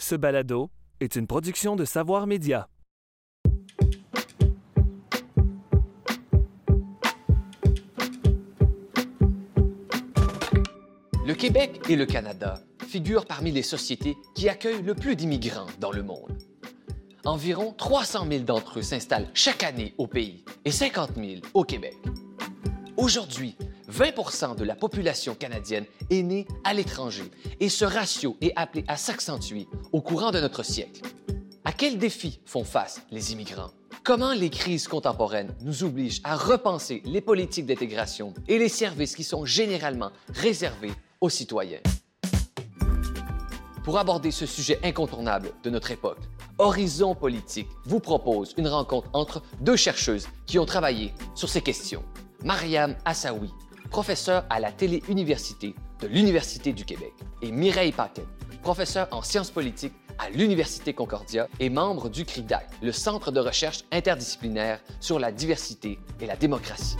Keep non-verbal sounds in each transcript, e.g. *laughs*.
Ce balado est une production de Savoir Média. Le Québec et le Canada figurent parmi les sociétés qui accueillent le plus d'immigrants dans le monde. Environ 300 000 d'entre eux s'installent chaque année au pays et 50 000 au Québec. Aujourd'hui, 20% de la population canadienne est née à l'étranger et ce ratio est appelé à s'accentuer au courant de notre siècle. À quels défis font face les immigrants? Comment les crises contemporaines nous obligent à repenser les politiques d'intégration et les services qui sont généralement réservés aux citoyens? Pour aborder ce sujet incontournable de notre époque, Horizon Politique vous propose une rencontre entre deux chercheuses qui ont travaillé sur ces questions. Mariam Assaoui, professeure à la Télé-Université de l'Université du Québec, et Mireille Paquet, professeure en sciences politiques à l'Université Concordia et membre du CRIDAC, le Centre de recherche interdisciplinaire sur la diversité et la démocratie.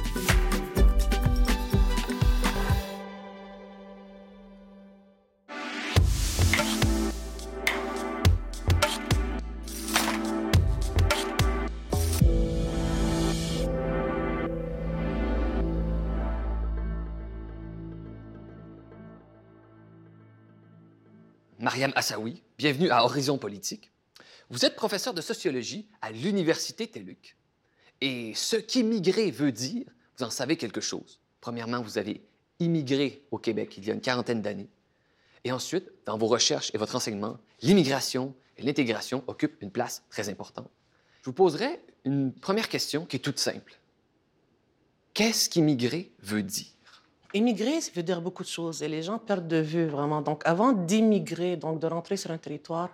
Mariam Assaoui, bienvenue à Horizon Politique. Vous êtes professeur de sociologie à l'Université TELUC. Et ce qu'immigrer veut dire, vous en savez quelque chose. Premièrement, vous avez immigré au Québec il y a une quarantaine d'années. Et ensuite, dans vos recherches et votre enseignement, l'immigration et l'intégration occupent une place très importante. Je vous poserai une première question qui est toute simple. Qu'est-ce qu'immigrer veut dire? Immigrer, ça veut dire beaucoup de choses et les gens perdent de vue vraiment. Donc, avant d'immigrer, donc de rentrer sur un territoire,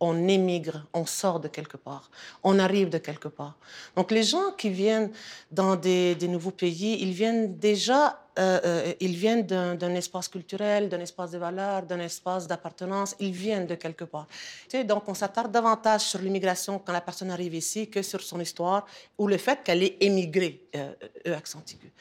on émigre, on sort de quelque part, on arrive de quelque part. Donc, les gens qui viennent dans des, nouveaux pays, ils viennent déjà, euh, euh, ils viennent d'un espace culturel, d'un espace de valeurs, d'un espace d'appartenance, ils viennent de quelque part. donc, on s'attarde davantage sur l'immigration quand la personne arrive ici que sur son histoire ou le fait qu'elle est émigrée, euh, aigu.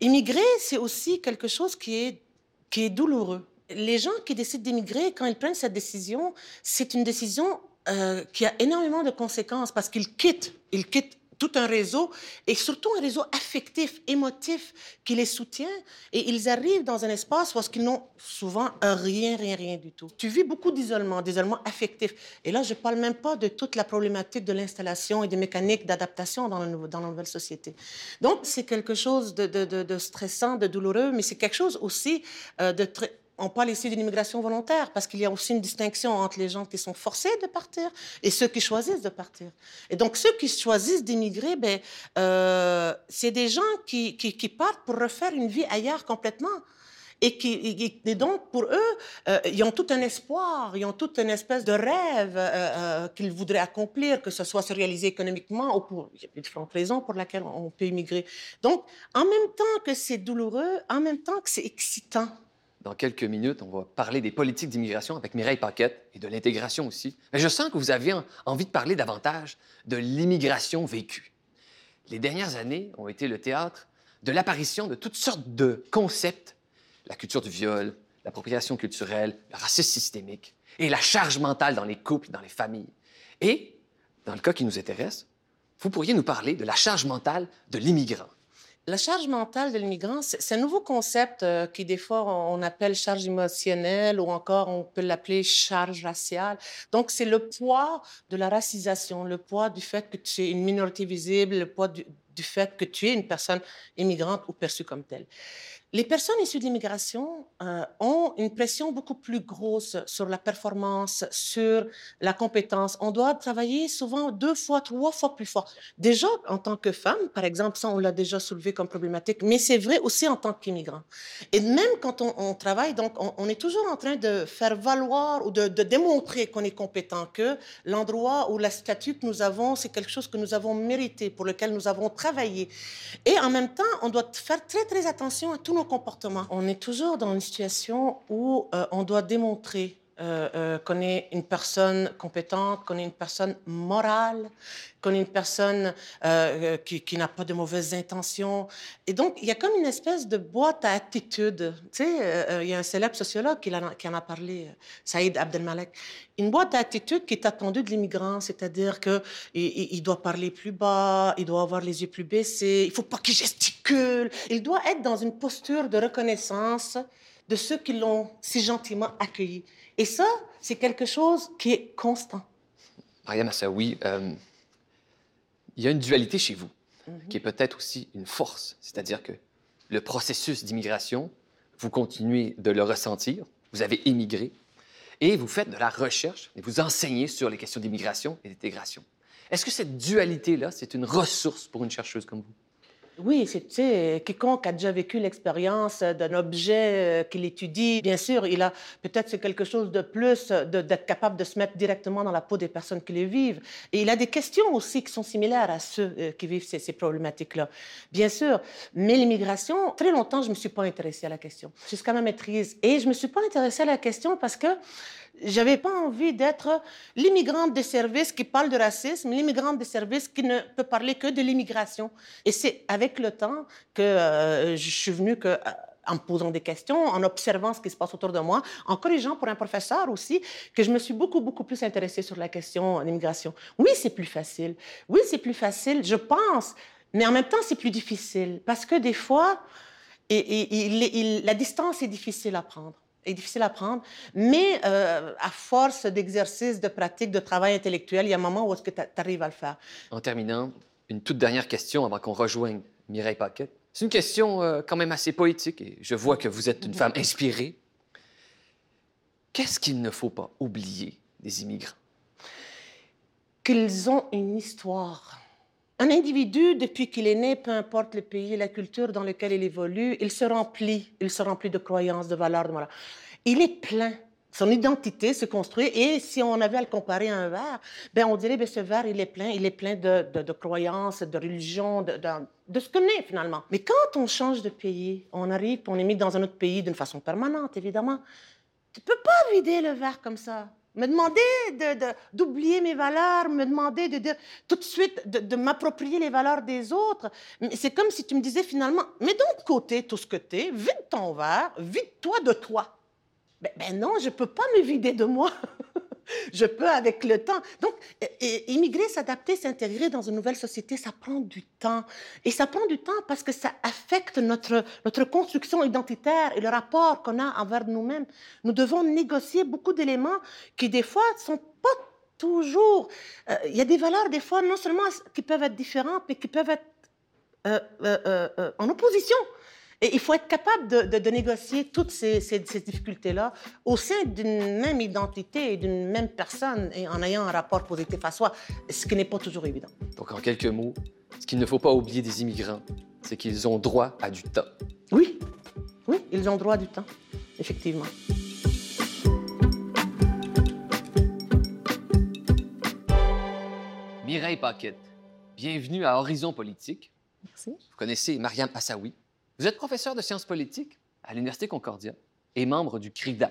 Immigrer, c'est aussi quelque chose qui est, qui est douloureux. Les gens qui décident d'immigrer, quand ils prennent cette décision, c'est une décision euh, qui a énormément de conséquences parce qu'ils quittent, ils quittent tout un réseau et surtout un réseau affectif, émotif qui les soutient et ils arrivent dans un espace parce qu'ils n'ont souvent rien, rien, rien du tout. Tu vis beaucoup d'isolement, d'isolement affectif. Et là, je ne parle même pas de toute la problématique de l'installation et des mécaniques d'adaptation dans, la nouvelle société. Donc, c'est quelque chose de, stressant, de douloureux, mais c'est quelque chose aussi euh, de très on parle ici d'une immigration volontaire parce qu'il y a aussi une distinction entre les gens qui sont forcés de partir et ceux qui choisissent de partir. Et donc, ceux qui choisissent d'immigrer, ben, euh, c'est des gens qui, qui, partent pour refaire une vie ailleurs complètement. Et, qui, et donc, pour eux, euh, ils ont tout un espoir, ils ont toute une espèce de rêve euh, qu'ils voudraient accomplir, que ce soit se réaliser économiquement ou pour il y a différentes raisons pour lesquelles on peut immigrer. Donc, en même temps que c'est douloureux, en même temps que c'est excitant. Dans quelques minutes, on va parler des politiques d'immigration avec Mireille Paquette et de l'intégration aussi. Mais je sens que vous avez envie de parler davantage de l'immigration vécue. Les dernières années ont été le théâtre de l'apparition de toutes sortes de concepts, la culture du viol, l'appropriation culturelle, le racisme systémique et la charge mentale dans les couples, dans les familles. Et, dans le cas qui nous intéresse, vous pourriez nous parler de la charge mentale de l'immigrant. La charge mentale de l'immigrant, c'est un nouveau concept euh, qui, des fois, on appelle charge émotionnelle ou encore on peut l'appeler charge raciale. Donc, c'est le poids de la racisation, le poids du fait que tu es une minorité visible, le poids du, du fait que tu es une personne immigrante ou perçue comme telle. Les personnes issues de l'immigration euh, ont une pression beaucoup plus grosse sur la performance, sur la compétence. On doit travailler souvent deux fois, trois fois plus fort. Déjà, en tant que femme, par exemple, ça, on l'a déjà soulevé comme problématique, mais c'est vrai aussi en tant qu'immigrant. Et même quand on, travaille, donc, on, est toujours en train de faire valoir ou de, démontrer qu'on est compétent, que l'endroit ou la statut que nous avons, c'est quelque chose que nous avons mérité, pour lequel nous avons travaillé. Et en même temps, on doit faire très, très attention à tous nos comportements. On est toujours dans une situation où euh, on doit démontrer euh, euh, qu'on est une personne compétente, qu'on est une personne morale, qu'on est une personne euh, qui, qui n'a pas de mauvaises intentions. Et donc, il y a comme une espèce de boîte à attitude. Tu sais, il y a un célèbre sociologue qui, en a, parlé, Saïd Abdelmalek. Une boîte à attitude qui est attendue de l'immigrant, c'est-à-dire qu'il il doit parler plus bas, il doit avoir les yeux plus baissés, il faut pas qu'il gesticule, il doit être dans une posture de reconnaissance de ceux qui l'ont si gentiment accueilli. Et ça, c'est quelque chose qui est constant. Mariam Assaoui, euh, il y a une dualité chez vous, qui est peut-être aussi une force, c'est-à-dire que le processus d'immigration, vous continuez de le ressentir, vous avez émigré, et vous faites de la recherche, et vous enseignez sur les questions d'immigration et d'intégration. Est-ce que cette dualité-là, c'est une ressource pour une chercheuse comme vous? Oui, c'est quiconque a déjà vécu l'expérience d'un objet euh, qu'il étudie, bien sûr, il a peut-être quelque chose de plus d'être capable de se mettre directement dans la peau des personnes qui les vivent. Et il a des questions aussi qui sont similaires à ceux euh, qui vivent ces, ces problématiques-là, bien sûr. Mais l'immigration, très longtemps, je me suis pas intéressée à la question jusqu'à ma maîtrise. Et je me suis pas intéressée à la question parce que j'avais pas envie d'être l'immigrante de service qui parle de racisme, l'immigrante de service qui ne peut parler que de l'immigration. Et c'est avec le temps que euh, je suis venue que, euh, en posant des questions, en observant ce qui se passe autour de moi, en corrigeant pour un professeur aussi, que je me suis beaucoup, beaucoup plus intéressée sur la question de l'immigration. Oui, c'est plus facile. Oui, c'est plus facile, je pense, mais en même temps, c'est plus difficile parce que des fois, et, la distance est difficile à prendre est difficile à prendre, mais euh, à force d'exercice, de pratique, de travail intellectuel, il y a un moment où est-ce que tu arrives à le faire. En terminant, une toute dernière question avant qu'on rejoigne Mireille Paquet. C'est une question euh, quand même assez poétique et je vois que vous êtes une femme inspirée. Qu'est-ce qu'il ne faut pas oublier des immigrants? Qu'ils ont une histoire un individu, depuis qu'il est né, peu importe le pays, la culture dans laquelle il évolue, il se remplit, il se remplit de croyances, de valeurs, de morale. Il est plein. Son identité se construit et si on avait à le comparer à un verre, ben on dirait que ben, ce verre il est plein, il est plein de, de, croyances, de religions, de, de, ce qu'on est finalement. Mais quand on change de pays, on arrive, on est mis dans un autre pays d'une façon permanente évidemment. Tu peux pas vider le verre comme ça me demander d'oublier mes valeurs, me demander de tout de suite de, m'approprier les valeurs des autres. C'est comme si tu me disais finalement, mets donc de côté tout ce que tu es, vide ton verre, vide-toi de toi. Ben, ben, non, je ne peux pas me vider de moi. *laughs* je peux avec le temps. Donc, immigrer, s'adapter, s'intégrer dans une nouvelle société, ça prend du temps. Et ça prend du temps parce que ça affecte notre, notre construction identitaire et le rapport qu'on a envers nous-mêmes. Nous devons négocier beaucoup d'éléments qui, des fois, ne sont pas toujours... Euh, il y a des valeurs, des fois, non seulement qui peuvent être différentes, mais qui peuvent être euh, euh, en opposition. Et il faut être capable de, négocier toutes ces, difficultés-là au sein d'une même identité et d'une même personne et en ayant un rapport positif à soi, ce qui n'est pas toujours évident. Donc, en quelques mots, ce qu'il ne faut pas oublier des immigrants, c'est qu'ils ont droit à du temps. Oui, oui, ils ont droit à du temps, effectivement. Mireille Paquette, bienvenue à Horizon Politique. Merci. Vous connaissez Mariam Assaoui. Vous êtes professeur de sciences politiques à l'Université Concordia et membre du CRIDA.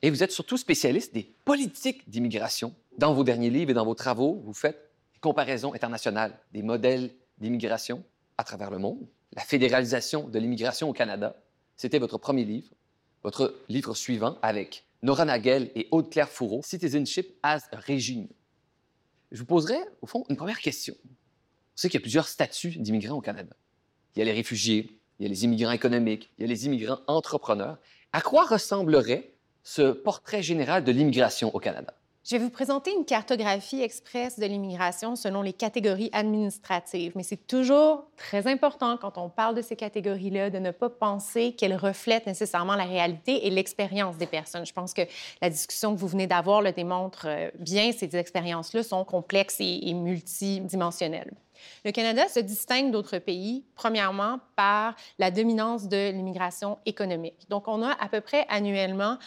Et vous êtes surtout spécialiste des politiques d'immigration. Dans vos derniers livres et dans vos travaux, vous faites des comparaisons internationales des modèles d'immigration à travers le monde. La fédéralisation de l'immigration au Canada, c'était votre premier livre. Votre livre suivant avec Nora Nagel et Aude-Claire Fourreau, Citizenship as a Regime. Je vous poserai, au fond, une première question. On sait qu'il y a plusieurs statuts d'immigrants au Canada. Il y a les réfugiés, il y a les immigrants économiques, il y a les immigrants entrepreneurs. À quoi ressemblerait ce portrait général de l'immigration au Canada? Je vais vous présenter une cartographie express de l'immigration selon les catégories administratives, mais c'est toujours très important quand on parle de ces catégories-là de ne pas penser qu'elles reflètent nécessairement la réalité et l'expérience des personnes. Je pense que la discussion que vous venez d'avoir le démontre euh, bien. Ces expériences-là sont complexes et, et multidimensionnelles. Le Canada se distingue d'autres pays, premièrement, par la dominance de l'immigration économique. Donc, on a à peu près annuellement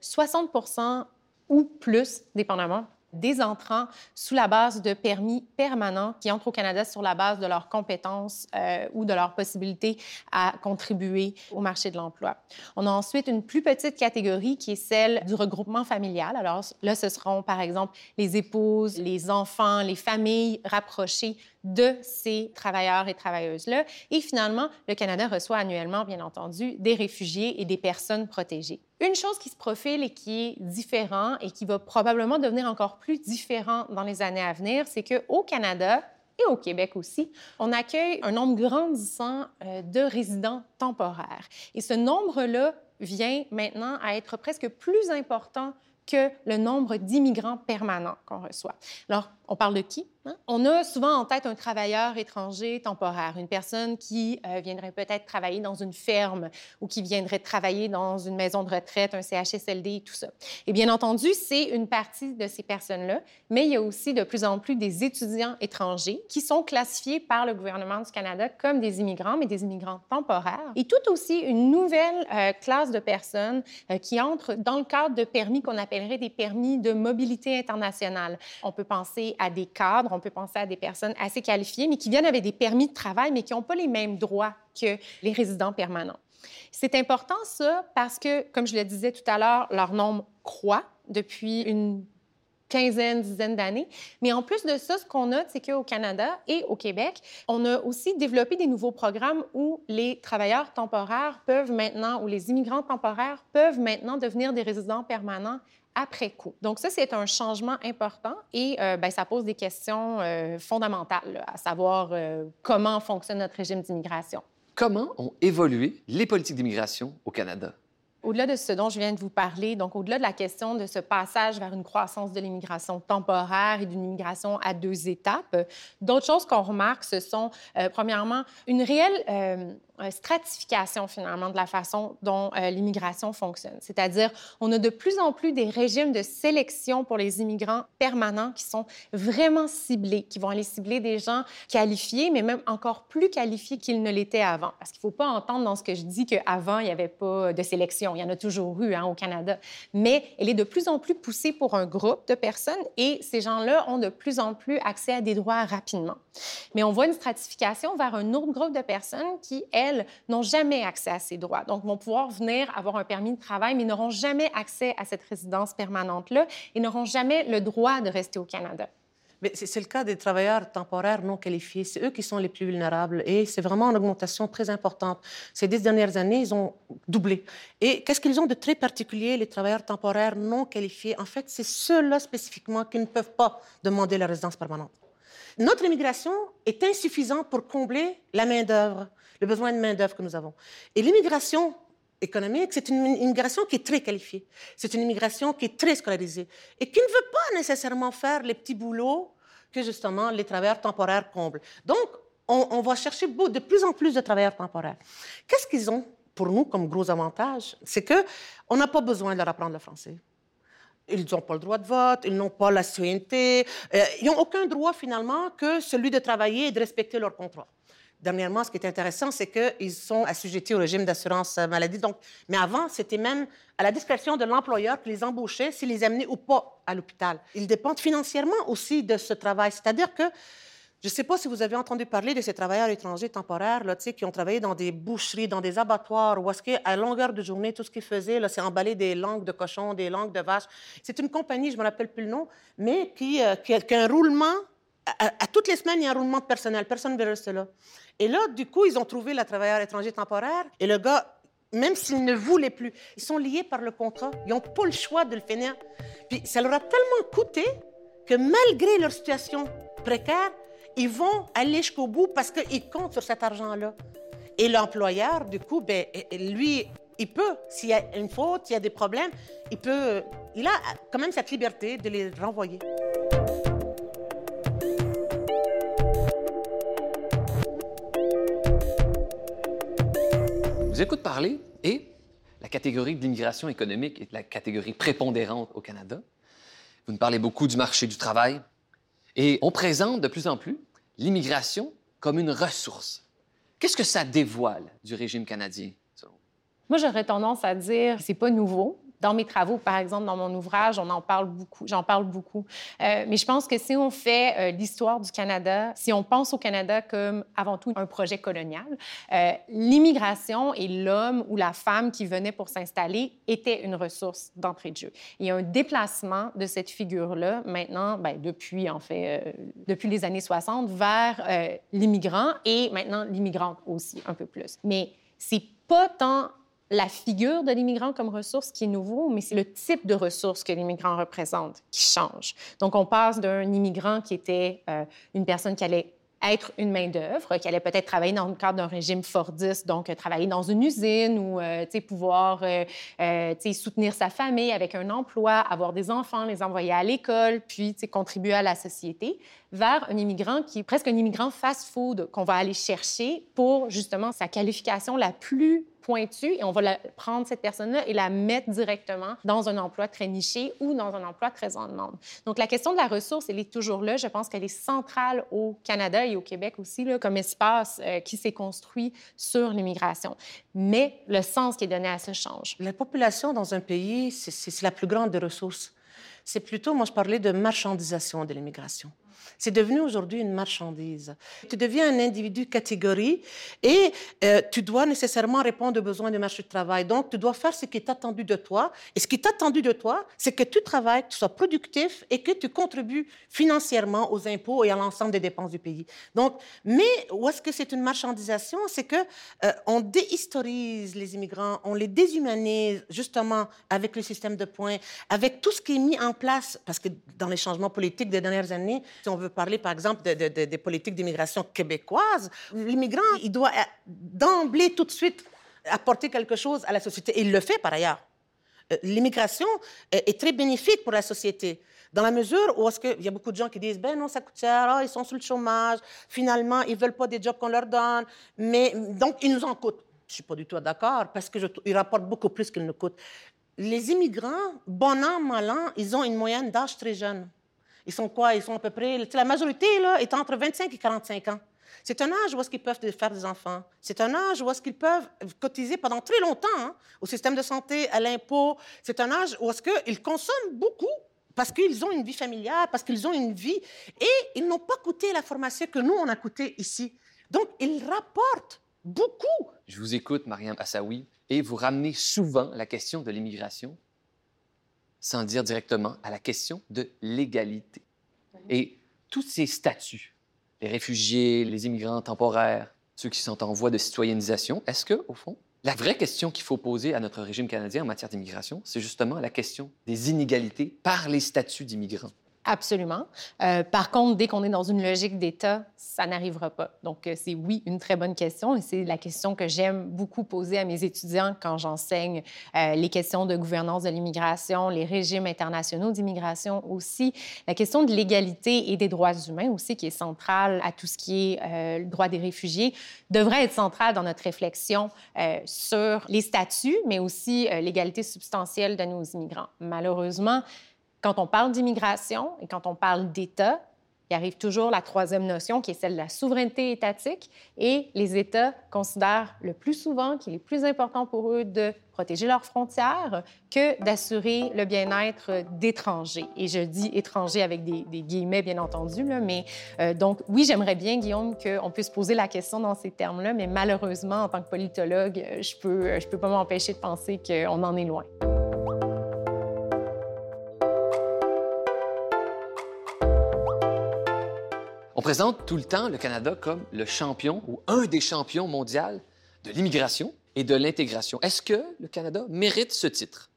60 euh, ou plus, dépendamment des entrants sous la base de permis permanents qui entrent au Canada sur la base de leurs compétences euh, ou de leur possibilité à contribuer au marché de l'emploi. On a ensuite une plus petite catégorie qui est celle du regroupement familial. Alors là, ce seront par exemple les épouses, les enfants, les familles rapprochées de ces travailleurs et travailleuses-là. Et finalement, le Canada reçoit annuellement, bien entendu, des réfugiés et des personnes protégées. Une chose qui se profile et qui est différent et qui va probablement devenir encore plus différent dans les années à venir, c'est qu'au Canada, et au Québec aussi, on accueille un nombre grandissant euh, de résidents temporaires. Et ce nombre-là vient maintenant à être presque plus important que le nombre d'immigrants permanents qu'on reçoit. On parle de qui? Hein? On a souvent en tête un travailleur étranger temporaire, une personne qui euh, viendrait peut-être travailler dans une ferme ou qui viendrait travailler dans une maison de retraite, un CHSLD, tout ça. Et bien entendu, c'est une partie de ces personnes-là, mais il y a aussi de plus en plus des étudiants étrangers qui sont classifiés par le gouvernement du Canada comme des immigrants, mais des immigrants temporaires. Et tout aussi une nouvelle euh, classe de personnes euh, qui entrent dans le cadre de permis qu'on appellerait des permis de mobilité internationale. On peut penser à des cadres, on peut penser à des personnes assez qualifiées, mais qui viennent avec des permis de travail, mais qui n'ont pas les mêmes droits que les résidents permanents. C'est important, ça, parce que, comme je le disais tout à l'heure, leur nombre croît depuis une quinzaine, dizaine d'années. Mais en plus de ça, ce qu'on a, c'est qu'au Canada et au Québec, on a aussi développé des nouveaux programmes où les travailleurs temporaires peuvent maintenant, ou les immigrants temporaires peuvent maintenant devenir des résidents permanents après coup. Donc ça, c'est un changement important et euh, ben, ça pose des questions euh, fondamentales, à savoir euh, comment fonctionne notre régime d'immigration. Comment ont évolué les politiques d'immigration au Canada? Au-delà de ce dont je viens de vous parler, donc au-delà de la question de ce passage vers une croissance de l'immigration temporaire et d'une immigration à deux étapes, d'autres choses qu'on remarque, ce sont, premièrement, une réelle stratification finalement de la façon dont euh, l'immigration fonctionne. C'est-à-dire, on a de plus en plus des régimes de sélection pour les immigrants permanents qui sont vraiment ciblés, qui vont aller cibler des gens qualifiés, mais même encore plus qualifiés qu'ils ne l'étaient avant. Parce qu'il ne faut pas entendre dans ce que je dis qu'avant, il n'y avait pas de sélection. Il y en a toujours eu hein, au Canada. Mais elle est de plus en plus poussée pour un groupe de personnes et ces gens-là ont de plus en plus accès à des droits rapidement. Mais on voit une stratification vers un autre groupe de personnes qui, elles, n'ont jamais accès à ces droits. Donc, vont pouvoir venir avoir un permis de travail, mais n'auront jamais accès à cette résidence permanente-là et n'auront jamais le droit de rester au Canada. Mais c'est le cas des travailleurs temporaires non qualifiés. C'est eux qui sont les plus vulnérables. Et c'est vraiment une augmentation très importante. Ces dix dernières années, ils ont doublé. Et qu'est-ce qu'ils ont de très particulier, les travailleurs temporaires non qualifiés? En fait, c'est ceux-là spécifiquement qui ne peuvent pas demander la résidence permanente. Notre immigration est insuffisante pour combler la main-d'œuvre le besoin de main-d'œuvre que nous avons. Et l'immigration économique, c'est une immigration qui est très qualifiée. C'est une immigration qui est très scolarisée et qui ne veut pas nécessairement faire les petits boulots que justement les travailleurs temporaires comblent. Donc, on, va chercher de plus en plus de travailleurs temporaires. Qu'est-ce qu'ils ont pour nous comme gros avantage? C'est que on n'a pas besoin de leur apprendre le français. Ils n'ont pas le droit de vote, ils n'ont pas la citoyenneté, euh, ils n'ont aucun droit finalement que celui de travailler et de respecter leur contrat. Dernièrement, ce qui est intéressant, c'est qu'ils sont assujettis au régime d'assurance maladie. Donc, mais avant, c'était même à la discrétion de l'employeur qui les embauchait s'il les amenait ou pas à l'hôpital. Ils dépendent financièrement aussi de ce travail. C'est-à-dire que je ne sais pas si vous avez entendu parler de ces travailleurs étrangers temporaires là, qui ont travaillé dans des boucheries, dans des abattoirs, où est-ce qu'à longueur de journée, tout ce qu'ils faisaient, c'est emballer des langues de cochon, des langues de vache. C'est une compagnie, je ne me rappelle plus le nom, mais qui, euh, qui, a, un roulement. À, à, toutes les semaines, il y a un roulement de personnel. Personne ne veut rester là. Et là, du coup, ils ont trouvé le travailleur étranger temporaire. Et le gars, même s'il ne voulait plus, ils sont liés par le contrat. Ils n'ont pas le choix de le finir. Puis ça leur a tellement coûté que malgré leur situation précaire, ils vont aller jusqu'au bout parce qu'ils comptent sur cet argent-là. Et l'employeur, du coup, ben, lui, il peut, s'il y a une faute, s'il y a des problèmes, il peut, il a quand même cette liberté de les renvoyer. Vous écoute parler et la catégorie de l'immigration économique est la catégorie prépondérante au Canada. Vous nous parlez beaucoup du marché du travail et on présente de plus en plus l'immigration comme une ressource. Qu'est-ce que ça dévoile du régime canadien, Moi, j'aurais tendance à dire c'est pas nouveau dans mes travaux, par exemple, dans mon ouvrage, on en parle beaucoup, j'en parle beaucoup. Euh, mais je pense que si on fait euh, l'histoire du Canada, si on pense au Canada comme avant tout un projet colonial, euh, l'immigration et l'homme ou la femme qui venait pour s'installer était une ressource d'entrée de jeu. Il y a un déplacement de cette figure-là maintenant, ben, depuis en fait, depuis les années 60, vers l'immigrant et maintenant l'immigrante aussi un peu plus. Mais c'est pas tant la figure de l'immigrant comme ressource qui est nouveau, mais c'est le type de ressource que l'immigrant représente qui change. Donc, on passe d'un immigrant qui était euh, une personne qui allait être une main-d'œuvre, qui allait peut-être travailler dans le cadre d'un régime Fordiste, donc euh, travailler dans une usine ou euh, pouvoir soutenir sa famille avec un emploi, avoir des enfants, les envoyer à l'école, puis contribuer à la société, vers un immigrant qui est presque un immigrant fast-food qu'on va aller chercher pour justement sa qualification la plus pointue et on va prendre cette personne-là et la mettre directement dans un emploi très niché ou dans un emploi très en demande. Donc, la question de la ressource, elle est toujours là. Je pense qu'elle est centrale au Canada et au Québec aussi, là, comme espace euh, qui s'est construit sur l'immigration. Mais le sens qui est donné à ce change. La population dans un pays, c'est la plus grande des ressources. C'est plutôt, moi, je parlais de marchandisation de l'immigration. C'est devenu aujourd'hui une marchandise. Tu deviens un individu catégorie et euh, tu dois nécessairement répondre aux besoins du marché du travail. Donc, tu dois faire ce qui est attendu de toi. Et ce qui est attendu de toi, c'est que tu travailles, que tu sois productif et que tu contribues financièrement aux impôts et à l'ensemble des dépenses du pays. Donc, mais où est-ce que c'est une marchandisation? C'est que euh, on déhistorise les immigrants, on les déshumanise justement avec le système de points, avec tout ce qui est mis en place, parce que dans les changements politiques des dernières années, on veut parler, par exemple, des politiques d'immigration québécoises, l'immigrant, il doit euh, d'emblée, tout de suite, apporter quelque chose à la société. Il le fait, par ailleurs. Euh, l'immigration est très bénéfique pour la société. Dans la mesure où il y a beaucoup de gens qui disent ben non ça coûte cher, ah, ils sont sur le chômage, finalement ils veulent pas des jobs qu'on leur donne, mais donc ils nous en coûtent. Je suis pas du tout d'accord parce que ils rapportent beaucoup plus qu'ils ne coûtent. Les immigrants, bon an mal an, ils ont une moyenne d'âge très jeune. Ils sont quoi? Ils sont à peu près... La majorité là, est entre 25 et 45 ans. C'est un âge où est-ce qu'ils peuvent faire des enfants. C'est un âge où est-ce qu'ils peuvent cotiser pendant très longtemps hein, au système de santé, à l'impôt. C'est un âge où est-ce qu'ils consomment beaucoup parce qu'ils ont une vie familiale, parce qu'ils ont une vie, et ils n'ont pas coûté la formation que nous, on a coûté ici. Donc, ils rapportent beaucoup. Je vous écoute, Mariam Assaoui, et vous ramenez souvent la question de l'immigration sans dire directement à la question de l'égalité. Et tous ces statuts, les réfugiés, les immigrants temporaires, ceux qui sont en voie de citoyennisation, est-ce que, au fond, la vraie question qu'il faut poser à notre régime canadien en matière d'immigration, c'est justement la question des inégalités par les statuts d'immigrants? Absolument. Euh, par contre, dès qu'on est dans une logique d'État, ça n'arrivera pas. Donc, euh, c'est oui, une très bonne question et c'est la question que j'aime beaucoup poser à mes étudiants quand j'enseigne euh, les questions de gouvernance de l'immigration, les régimes internationaux d'immigration aussi, la question de l'égalité et des droits humains aussi, qui est centrale à tout ce qui est le droit des réfugiés, devrait être centrale dans notre réflexion sur les statuts, mais aussi l'égalité substantielle de nos immigrants. Malheureusement, quand on parle d'immigration et quand on parle d'État, il arrive toujours la troisième notion qui est celle de la souveraineté étatique et les États considèrent le plus souvent qu'il est plus important pour eux de protéger leurs frontières que d'assurer le bien-être d'étrangers. Et je dis étrangers avec des, guillemets, bien entendu, mais euh, donc oui, j'aimerais bien, Guillaume, qu'on puisse poser la question dans ces termes-là, mais malheureusement, en tant que politologue, je peux, je peux pas m'empêcher de penser qu'on en est loin. Présente tout le temps le Canada comme le champion ou un des champions mondiaux de l'immigration et de l'intégration. Est-ce que le Canada mérite ce titre?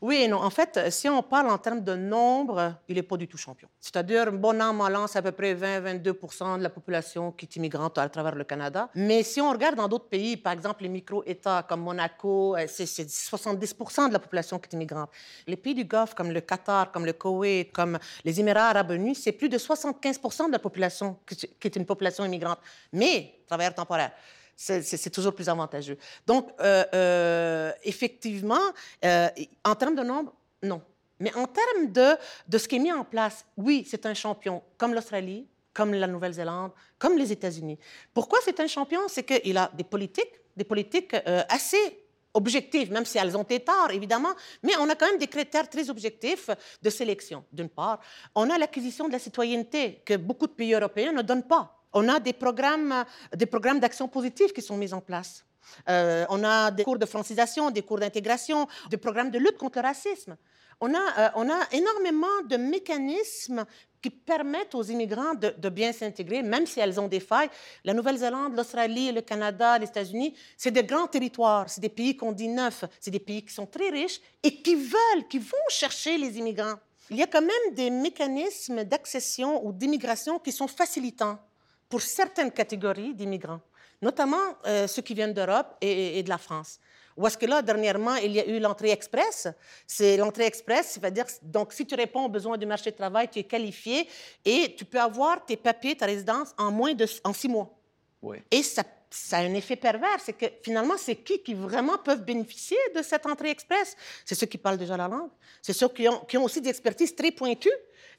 Oui non. En fait, si on parle en termes de nombre, il n'est pas du tout champion. C'est-à-dire, bon an, mal an, c'est à peu près 20-22% de la population qui est immigrante à travers le Canada. Mais si on regarde dans d'autres pays, par exemple les micro-États comme Monaco, euh, c'est 70% de la population qui est immigrante. Les pays du Golfe comme le Qatar, comme le Koweït, comme les Émirats arabes unis, c'est plus de 75% de la population qui est une population immigrante. Mais travailleurs temporaires c'est toujours plus avantageux. Donc, euh, euh, effectivement, euh, en termes de nombre, non. Mais en termes de, de ce qui est mis en place, oui, c'est un champion, comme l'Australie, comme la Nouvelle-Zélande, comme les États-Unis. Pourquoi c'est un champion? C'est qu'il a des politiques, des politiques assez objectives, même si elles ont été tard, évidemment, mais on a quand même des critères très objectifs de sélection. D'une part, on a l'acquisition de la citoyenneté que beaucoup de pays européens ne donnent pas. On a des programmes, des programmes d'action positive qui sont mis en place. Euh, on a des cours de francisation, des cours d'intégration, des programmes de lutte contre le racisme. On a, euh, on a énormément de mécanismes qui permettent aux immigrants de, bien s'intégrer, même si elles ont des failles. La Nouvelle-Zélande, l'Australie, le Canada, les États-Unis, c'est des grands territoires, c'est des pays qu'on dit neufs, c'est des pays qui sont très riches et qui veulent, qui vont chercher les immigrants. Il y a quand même des mécanismes d'accession ou d'immigration qui sont facilitants pour certaines catégories d'immigrants, notamment euh, ceux qui viennent d'Europe et, et, de la France. Ou est-ce que là, dernièrement, il y a eu l'entrée express? C'est l'entrée express, c'est-à-dire, donc, si tu réponds aux besoins du marché du travail, tu es qualifié et tu peux avoir tes papiers, ta résidence en moins de en six mois. Oui. Et ça, ça a un effet pervers, c'est que finalement, c'est qui qui vraiment peuvent bénéficier de cette entrée express? C'est ceux qui parlent déjà la langue. C'est ceux qui ont, qui ont aussi des expertises très pointues.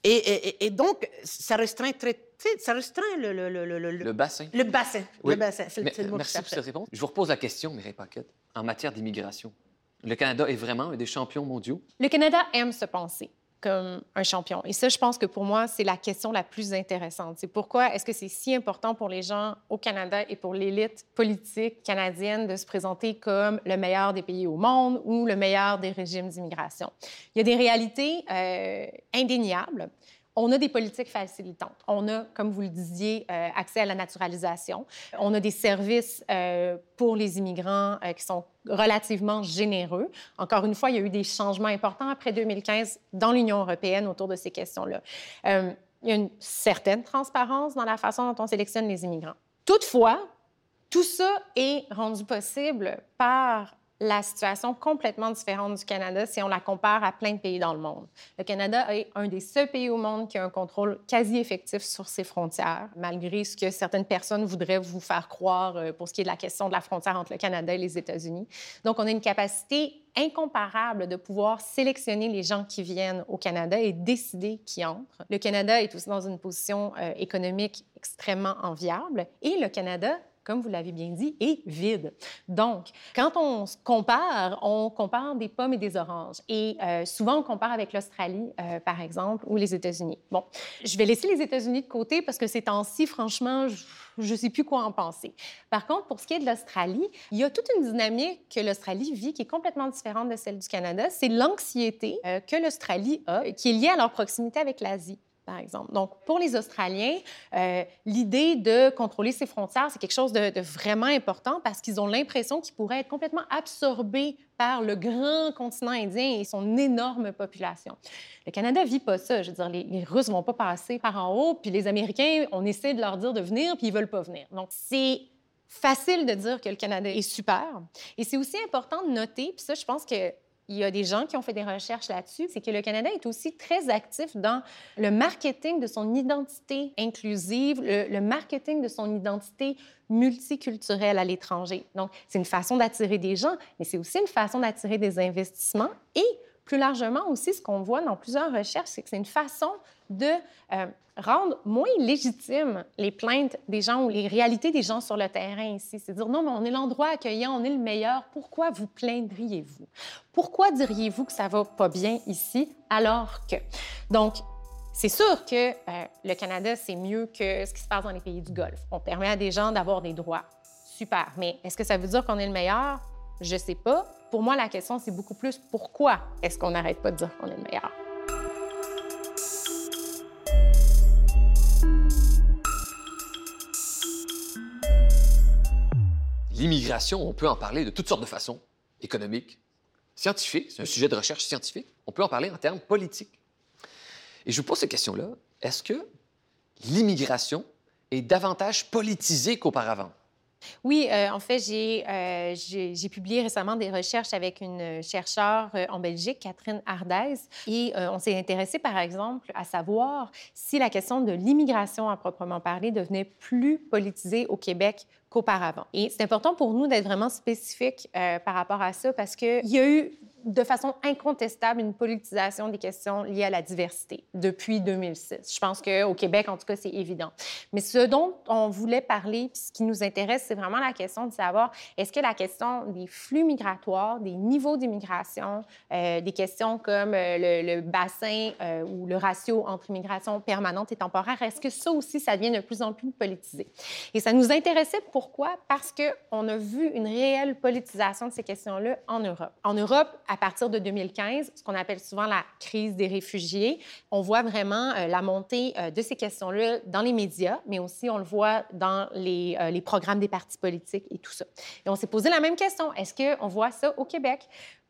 Et, et, et donc, ça restreint très, ça restreint le, le, le, le, Le bassin. le bassin. Oui. Le bassin, c'est Mais- c'est le mot merci je pour cette réponse. Je vous repose la question, Mireille Paquette, en matière d'immigration. Le Canada est vraiment un des champions mondiaux? Le Canada aime se penser comme un champion. Et ça, je pense que pour moi, c'est la question la plus intéressante. C'est pourquoi est-ce que c'est si important pour les gens au Canada et pour l'élite politique canadienne de se présenter comme le meilleur des pays au monde ou le meilleur des régimes d'immigration? Il y a des réalités euh, indéniables. On a des politiques facilitantes. On a, comme vous le disiez, euh, accès à la naturalisation. On a des services euh, pour les immigrants euh, qui sont relativement généreux. Encore une fois, il y a eu des changements importants après 2015 dans l'Union européenne autour de ces questions-là. Il y a une certaine transparence dans la façon dont on sélectionne les immigrants. Toutefois, tout ça est rendu possible par la situation complètement différente du Canada si on la compare à plein de pays dans le monde. Le Canada est un des seuls pays au monde qui a un contrôle quasi effectif sur ses frontières, malgré ce que certaines personnes voudraient vous faire croire euh, pour ce qui est de la question de la frontière entre le Canada et les États-Unis. Donc, on a une capacité incomparable de pouvoir sélectionner les gens qui viennent au Canada et décider qui entrent. Le Canada est aussi dans une position euh, économique extrêmement enviable et le Canada comme vous l'avez bien dit, est vide. Donc, quand on compare, on compare des pommes et des oranges. Et euh, souvent, on compare avec l'Australie, euh, par exemple, ou les États-Unis. Bon, je vais laisser les États-Unis de côté parce que ces temps-ci, franchement, je ne sais plus quoi en penser. Par contre, pour ce qui est de l'Australie, il y a toute une dynamique que l'Australie vit qui est complètement différente de celle du Canada. C'est l'anxiété euh, que l'Australie a, qui est liée à leur proximité avec l'Asie par exemple. Donc, pour les Australiens, euh, l'idée de contrôler ses frontières, c'est quelque chose de, vraiment important parce qu'ils ont l'impression qu'ils pourraient être complètement absorbés par le grand continent indien et son énorme population. Le Canada vit pas ça. Je veux dire, les, les Russes vont pas passer par en haut, puis les Américains, on essaie de leur dire de venir, puis ils veulent pas venir. Donc, c'est facile de dire que le Canada est super. Et c'est aussi important de noter, puis ça, je pense que il y a des gens qui ont fait des recherches là-dessus, c'est que le Canada est aussi très actif dans le marketing de son identité inclusive, le, marketing de son identité multiculturelle à l'étranger. Donc, c'est une façon d'attirer des gens, mais c'est aussi une façon d'attirer des investissements et plus largement aussi, ce qu'on voit dans plusieurs recherches, c'est que c'est une façon de euh, rendre moins légitimes les plaintes des gens ou les réalités des gens sur le terrain ici. C'est dire, non, mais on est l'endroit accueillant, on est le meilleur. Pourquoi vous plaindriez-vous? Pourquoi diriez-vous que ça va pas bien ici alors que? Donc, c'est sûr que euh, le Canada, c'est mieux que ce qui se passe dans les pays du Golfe. On permet à des gens d'avoir des droits. Super. Mais est-ce que ça veut dire qu'on est le meilleur? Je sais pas. Pour moi, la question, c'est beaucoup plus pourquoi est-ce qu'on n'arrête pas de dire qu'on est le meilleur? L'immigration, on peut en parler de toutes sortes de façons, économiques, scientifiques, c'est un sujet de recherche scientifique. On peut en parler en termes politiques. Et je vous pose cette question-là. Est-ce que l'immigration est davantage politisée qu'auparavant? Oui, euh, en fait, j'ai euh, j'ai- publié récemment des recherches avec une chercheure euh, en Belgique, Catherine Ardez, et on s'est intéressé, par exemple, à savoir si la question de l'immigration à proprement parler devenait plus politisée au Québec qu'auparavant. Et c'est important pour nous d'être vraiment spécifique euh, par rapport à ça parce qu'il y a eu de façon incontestable une politisation des questions liées à la diversité depuis 2006. Je pense qu'au Québec, en tout cas, c'est évident. Mais ce dont on voulait parler, puis ce qui nous intéresse, c'est vraiment la question de savoir est-ce que la question des flux migratoires, des niveaux d'immigration, euh, des questions comme euh, le, bassin euh, ou le ratio entre immigration permanente et temporaire, est-ce que ça aussi, ça devient de plus en plus politisé? Et ça nous intéressait pourquoi? Parce qu'on a vu une réelle politisation de ces questions-là en Europe. En Europe, à partir de 2015, ce qu'on appelle souvent la crise des réfugiés. On voit vraiment euh, la montée euh, de ces questions-là dans les médias, mais aussi on le voit dans les, euh, les programmes des partis politiques et tout ça. Et on s'est posé la même question. Est-ce qu'on voit ça au Québec?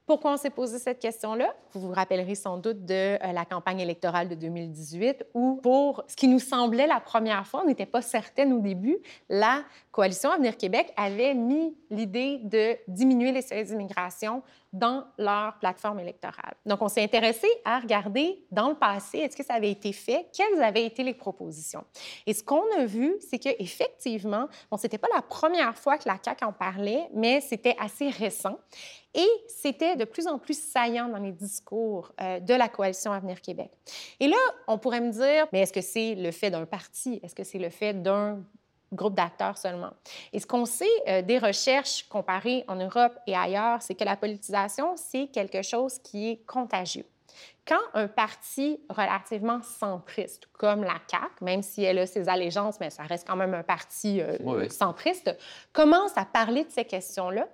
Pourquoi on s'est posé cette question-là? Vous vous rappellerez sans doute de euh, la campagne électorale de 2018 où, pour ce qui nous semblait la première fois, on n'était pas certaine au début, la coalition Avenir Québec avait mis l'idée de diminuer les seuils d'immigration dans leur plateforme électorale. Donc, on s'est intéressé à regarder dans le passé, est-ce que ça avait été fait? Quelles avaient été les propositions? Et ce qu'on a vu, c'est qu'effectivement, bon, ce n'était pas la première fois que la CAQ en parlait, mais c'était assez récent. Et c'était de plus en plus saillant dans les discours euh, de la coalition Avenir Québec. Et là, on pourrait me dire, mais est-ce que c'est le fait d'un parti? Est-ce que c'est le fait d'un groupe d'acteurs seulement. Et ce qu'on sait euh, des recherches comparées en Europe et ailleurs, c'est que la politisation, c'est quelque chose qui est contagieux. Quand un parti relativement centriste, comme la CAQ, même si elle a ses allégeances, mais ça reste quand même un parti euh, centriste, commence à parler de ces questions-là,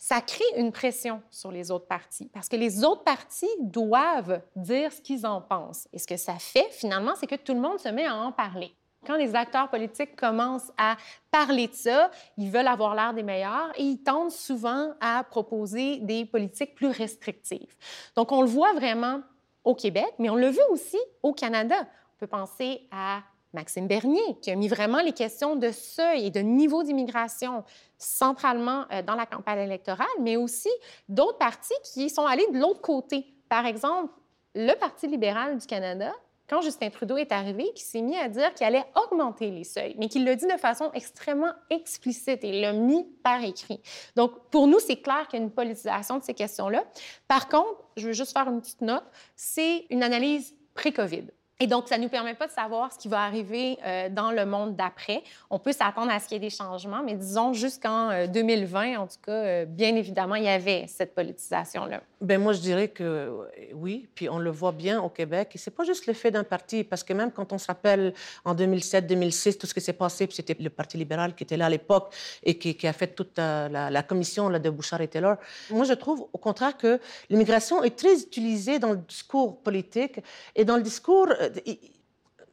ça crée une pression sur les autres partis parce que les autres partis doivent dire ce qu'ils en pensent. Et ce que ça fait, finalement, c'est que tout le monde se met à en parler. Quand les acteurs politiques commencent à parler de ça, ils veulent avoir l'air des meilleurs et ils tentent souvent à proposer des politiques plus restrictives. Donc, on le voit vraiment au Québec, mais on le vu aussi au Canada. On peut penser à Maxime Bernier, qui a mis vraiment les questions de seuil et de niveau d'immigration centralement euh, dans la campagne électorale, mais aussi d'autres partis qui sont allés de l'autre côté. Par exemple, le Parti libéral du Canada, quand Justin Trudeau est arrivé, qui s'est mis à dire qu'il allait augmenter les seuils, mais qu'il le dit de façon extrêmement explicite et l'a mis par écrit. Donc, pour nous, c'est clair qu'il y a une politisation de ces questions-là. Par contre, je veux juste faire une petite note, c'est une analyse pré-COVID. Et donc, ça ne nous permet pas de savoir ce qui va arriver euh, dans le monde d'après. On peut s'attendre à ce qu'il y ait des changements, mais disons jusqu'en 2020, euh, en tout cas, euh, bien évidemment, il y avait cette politisation-là. Ben moi, je dirais que oui, puis on le voit bien au Québec. Et c'est pas juste le fait d'un parti, parce que même quand on se rappelle en 2007-2006, tout ce qui s'est passé, puis c'était le Parti libéral qui était là à l'époque et qui, a fait toute la, commission là, de Bouchard et Taylor. Moi, je trouve au contraire que l'immigration est très utilisée dans le discours politique et dans le discours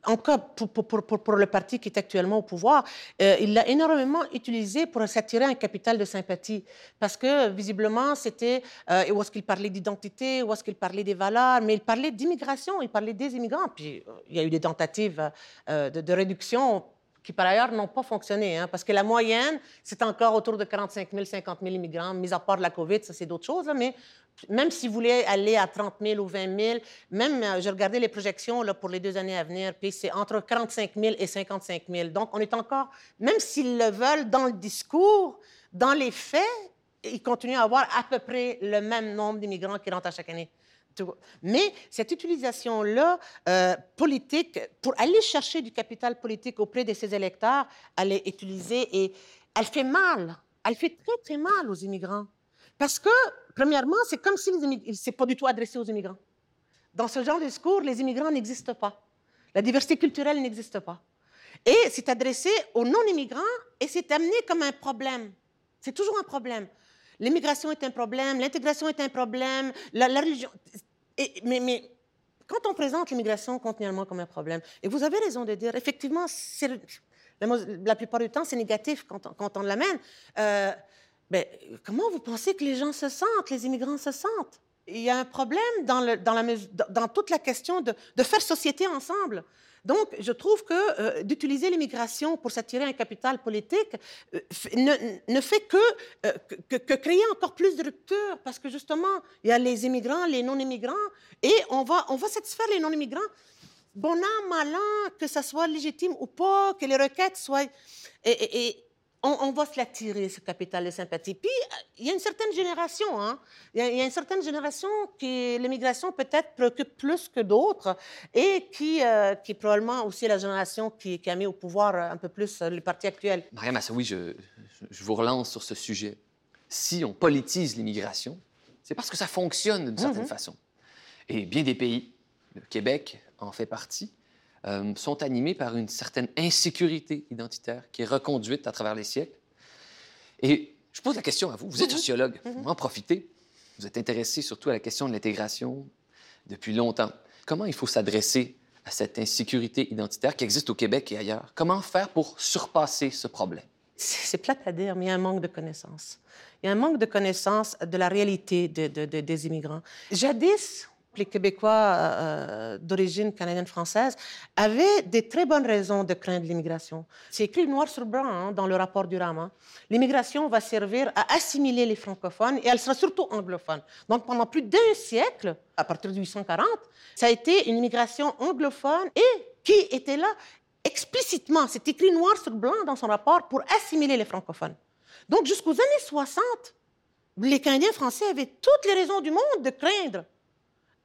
en cas, pour, le parti qui est actuellement au pouvoir, euh, il l'a énormément utilisé pour s'attirer un capital de sympathie. Parce que, visiblement, c'était euh, où est-ce qu'il parlait d'identité, où est-ce qu'il parlait des valeurs, mais il parlait d'immigration, il parlait des immigrants. Puis, euh, il y a eu des tentatives de, de, réduction qui, par ailleurs, n'ont pas fonctionné. Hein, parce que la moyenne, c'est encore autour de 45 000, 50 000 immigrants, mis à part la COVID, ça, c'est d'autres choses. mais même si vous voulez aller à 30 000 ou 20 000, même, euh, j'ai regardé les projections là, pour les deux années à venir, puis c'est entre 45 000 et 55 000. Donc, on est encore, même s'ils le veulent dans le discours, dans les faits, ils continuent à avoir à peu près le même nombre d'immigrants qui rentrent à chaque année. Mais cette utilisation-là euh, politique, pour aller chercher du capital politique auprès de ses électeurs, elle est utilisée et elle fait mal. Elle fait très, très mal aux immigrants. Parce que, premièrement, c'est comme si c'est pas du tout adressé aux immigrants. Dans ce genre de discours, les immigrants n'existent pas. La diversité culturelle n'existe pas. Et c'est adressé aux non-immigrants et c'est amené comme un problème. C'est toujours un problème. L'immigration est un problème, l'intégration est un problème, la, religion. mais, quand on présente l'immigration continuellement comme un problème, et vous avez raison de dire, effectivement, la, plupart du temps, c'est négatif quand, quand on l'amène. Euh, mais comment vous pensez que les gens se sentent, les immigrants se sentent? Il y a un problème dans, toute la question de, faire société ensemble. Donc, je trouve que euh, d'utiliser l'immigration pour s'attirer un capital politique euh, ne, fait que, euh, que, créer encore plus de ruptures, parce que justement, il y a les immigrants, les non-immigrants, et on va, satisfaire les non-immigrants. Bon an, mal an, que ça soit légitime ou pas, que les requêtes soient... on, va se l'attirer, ce capital de sympathie. Puis, euh, il y a une certaine génération, hein? il, y a, une certaine génération qui l'immigration peut-être préoccupe plus que d'autres et qui, euh, qui est probablement aussi la génération qui, a mis au pouvoir un peu plus le parti actuel. Mariam oui, je, je vous relance sur ce sujet. Si on politise l'immigration, c'est parce que ça fonctionne d'une certaine mhm. façon. Et bien des pays, le Québec en fait partie, euh, sont animés par une certaine insécurité identitaire qui est reconduite à travers les siècles. Et je pose la question à vous. Vous êtes mhm. sociologue, vous mhm. en profitez. Vous êtes intéressé surtout à la question de l'intégration depuis longtemps. Comment il faut s'adresser à cette insécurité identitaire qui existe au Québec et ailleurs? Comment faire pour surpasser ce problème? C'est plate à dire, mais il y a un manque de connaissances. Il y a un manque de connaissances de la réalité des immigrants. Jadis, les Québécois euh, d'origine canadienne-française avaient des très bonnes raisons de craindre l'immigration. C'est écrit noir sur blanc hein, dans le rapport du RAM. Hein. L'immigration va servir à assimiler les francophones et elle sera surtout anglophone. Donc pendant plus d'un siècle, à partir de 1840, ça a été une immigration anglophone et qui était là explicitement, c'est écrit noir sur blanc dans son rapport, pour assimiler les francophones. Donc jusqu'aux années 60, les Canadiens français avaient toutes les raisons du monde de craindre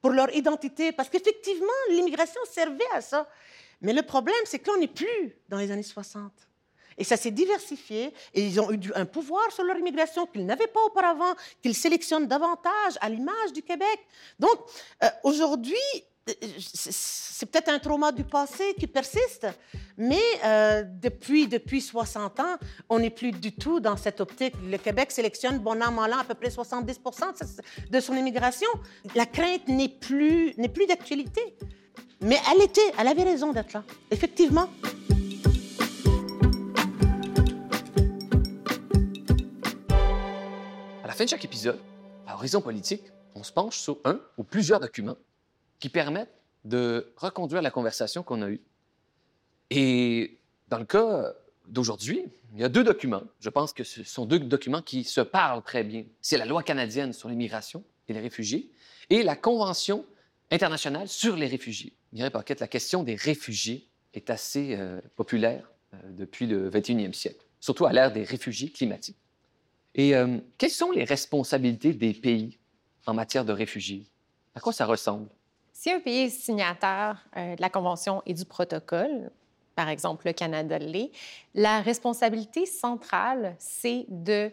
pour leur identité, parce qu'effectivement, l'immigration servait à ça. Mais le problème, c'est qu'on n'est plus dans les années 60. Et ça s'est diversifié et ils ont eu un pouvoir sur leur immigration qu'ils n'avaient pas auparavant, qu'ils sélectionnent davantage à l'image du Québec. Donc, euh, aujourd'hui, c'est peut-être un trauma du passé qui persiste, mais euh, depuis, depuis 60 ans, on n'est plus du tout dans cette optique. Le Québec sélectionne, bon an, mal an, à peu près 70 de son immigration. La crainte n'est plus, n'est plus d'actualité. Mais elle était, elle avait raison d'être là, effectivement. À la fin de chaque épisode, à Horizon Politique, on se penche sur un ou plusieurs documents qui permettent de reconduire la conversation qu'on a eue. Et dans le cas d'aujourd'hui, il y a deux documents. Je pense que ce sont deux documents qui se parlent très bien. C'est la loi canadienne sur l'immigration et les réfugiés et la Convention internationale sur les réfugiés. Mireille Paquette, la question des réfugiés est assez euh, populaire euh, depuis le 21e siècle, surtout à l'ère des réfugiés climatiques. Et euh, quelles sont les responsabilités des pays en matière de réfugiés? À quoi ça ressemble? Si un pays est signataire euh, de la Convention et du protocole, par exemple le Canada l'est, la responsabilité centrale, c'est de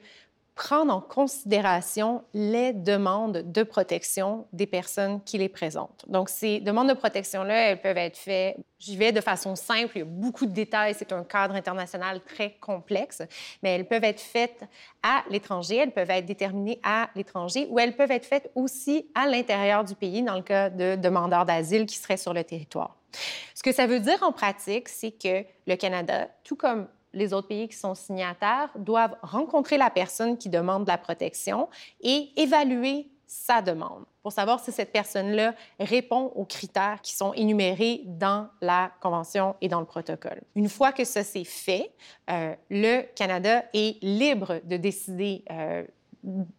prendre en considération les demandes de protection des personnes qui les présentent. Donc, ces demandes de protection-là, elles peuvent être faites, j'y vais de façon simple, il y a beaucoup de détails, c'est un cadre international très complexe, mais elles peuvent être faites à l'étranger, elles peuvent être déterminées à l'étranger ou elles peuvent être faites aussi à l'intérieur du pays dans le cas de demandeurs d'asile qui seraient sur le territoire. Ce que ça veut dire en pratique, c'est que le Canada, tout comme les autres pays qui sont signataires doivent rencontrer la personne qui demande la protection et évaluer sa demande pour savoir si cette personne-là répond aux critères qui sont énumérés dans la Convention et dans le protocole. Une fois que ça s'est fait, euh, le Canada est libre de décider euh,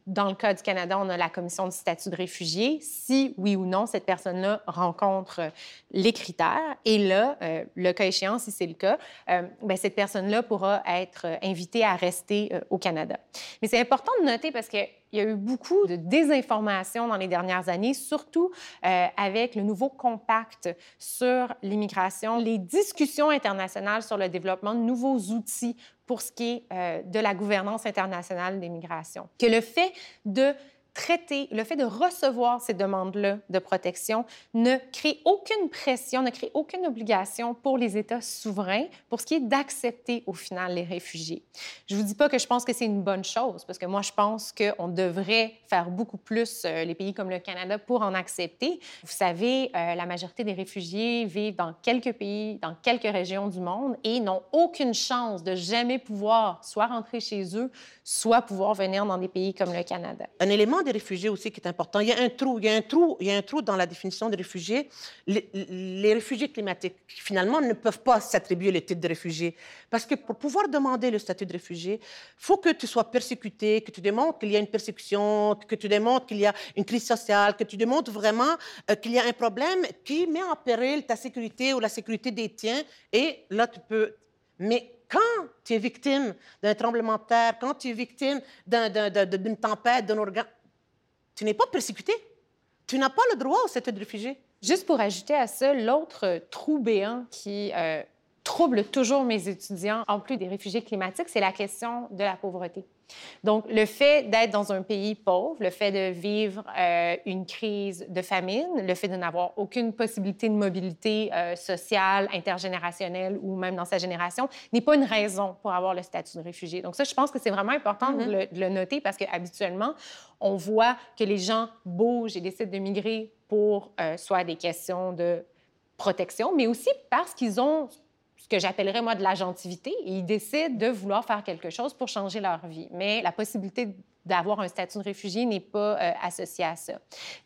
dans le cas du Canada, on a la commission du statut de réfugié, si oui ou non cette personne-là rencontre les critères. Et là, euh, le cas échéant, si c'est le cas, euh, ben, cette personne-là pourra être invitée à rester euh, au Canada. Mais c'est important de noter parce que il y a eu beaucoup de désinformation dans les dernières années, surtout avec le nouveau compact sur l'immigration, les discussions internationales sur le développement de nouveaux outils pour ce qui est euh, de la gouvernance internationale des migrations. Que le fait de traiter, le fait de recevoir ces demandes-là de protection ne crée aucune pression, ne crée aucune obligation pour les États souverains pour ce qui est d'accepter au final les réfugiés. Je ne vous dis pas que je pense que c'est une bonne chose, parce que moi, je pense qu'on devrait faire beaucoup plus, euh, les pays comme le Canada, pour en accepter. Vous savez, euh, la majorité des réfugiés vivent dans quelques pays, dans quelques régions du monde et n'ont aucune chance de jamais pouvoir soit rentrer chez eux, soit pouvoir venir dans des pays comme le Canada. Un élément des réfugiés aussi qui est important. Il y a un trou, il y a un trou, il y a un trou dans la définition des réfugiés. Les, réfugiés climatiques, finalement, ne peuvent pas s'attribuer le titre de réfugié. Parce que pour pouvoir demander le statut de réfugié, il faut que tu sois persécuté, que tu démontres qu'il y a une persécution, que tu démontres qu'il y a une crise sociale, que tu démontres vraiment euh, qu'il y a un problème qui met en péril ta sécurité ou la sécurité des tiens. Et là, tu peux... Mais quand tu es victime d'un tremblement de terre, quand tu es victime d'une tempête, d'un ouragan, tu n'es pas persécuté. Tu n'as pas le droit au statut de réfugié. Juste pour ajouter à ça, l'autre trou béant qui euh, trouble toujours mes étudiants, en plus des réfugiés climatiques, c'est la question de la pauvreté. Donc, le fait d'être dans un pays pauvre, le fait de vivre euh, une crise de famine, le fait de n'avoir aucune possibilité de mobilité euh, sociale, intergénérationnelle ou même dans sa génération, n'est pas une raison pour avoir le statut de réfugié. Donc, ça, je pense que c'est vraiment important de, mm-hmm. le, noter parce qu'habituellement, on voit que les gens bougent et décident de migrer pour euh, soit des questions de protection, mais aussi parce qu'ils ont que j'appellerais moi de l'agentivité et ils décident de vouloir faire quelque chose pour changer leur vie. Mais la possibilité d'avoir un statut de réfugié n'est pas euh, associée à ça.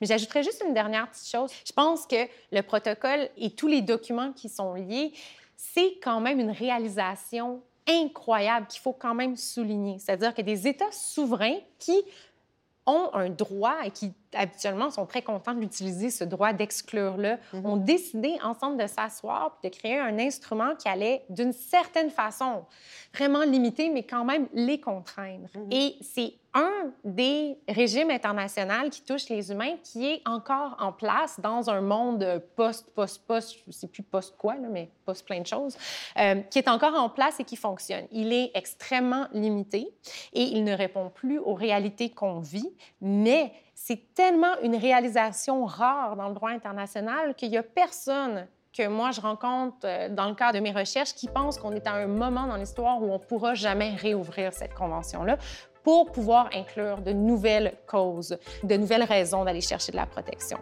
Mais j'ajouterais juste une dernière petite chose. Je pense que le protocole et tous les documents qui sont liés, c'est quand même une réalisation incroyable qu'il faut quand même souligner. C'est-à-dire que des États souverains qui ont un droit et qui habituellement sont très contents d'utiliser ce droit d'exclure-là, mhm. ont décidé ensemble de s'asseoir et de créer un instrument qui allait, d'une certaine façon, vraiment limiter, mais quand même les contraindre. Mhm. Et c'est un des régimes internationaux qui touche les humains qui est encore en place dans un monde post, post, post, je ne sais plus post quoi, là, mais post plein de choses, euh, qui est encore en place et qui fonctionne. Il est extrêmement limité et il ne répond plus aux réalités qu'on vit, mais c'est tellement une réalisation rare dans le droit international qu'il n'y a personne que moi je rencontre euh, dans le cadre de mes recherches qui pense qu'on est à un moment dans l'histoire où on ne pourra jamais réouvrir cette convention-là pour pouvoir inclure de nouvelles causes, de nouvelles raisons d'aller chercher de la protection.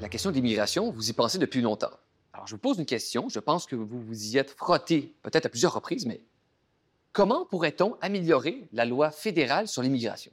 La question de l'immigration, vous y pensez depuis longtemps. Alors, je vous pose une question. Je pense que vous vous y êtes frotté peut-être à plusieurs reprises, mais Comment pourrait-on améliorer la loi fédérale sur l'immigration?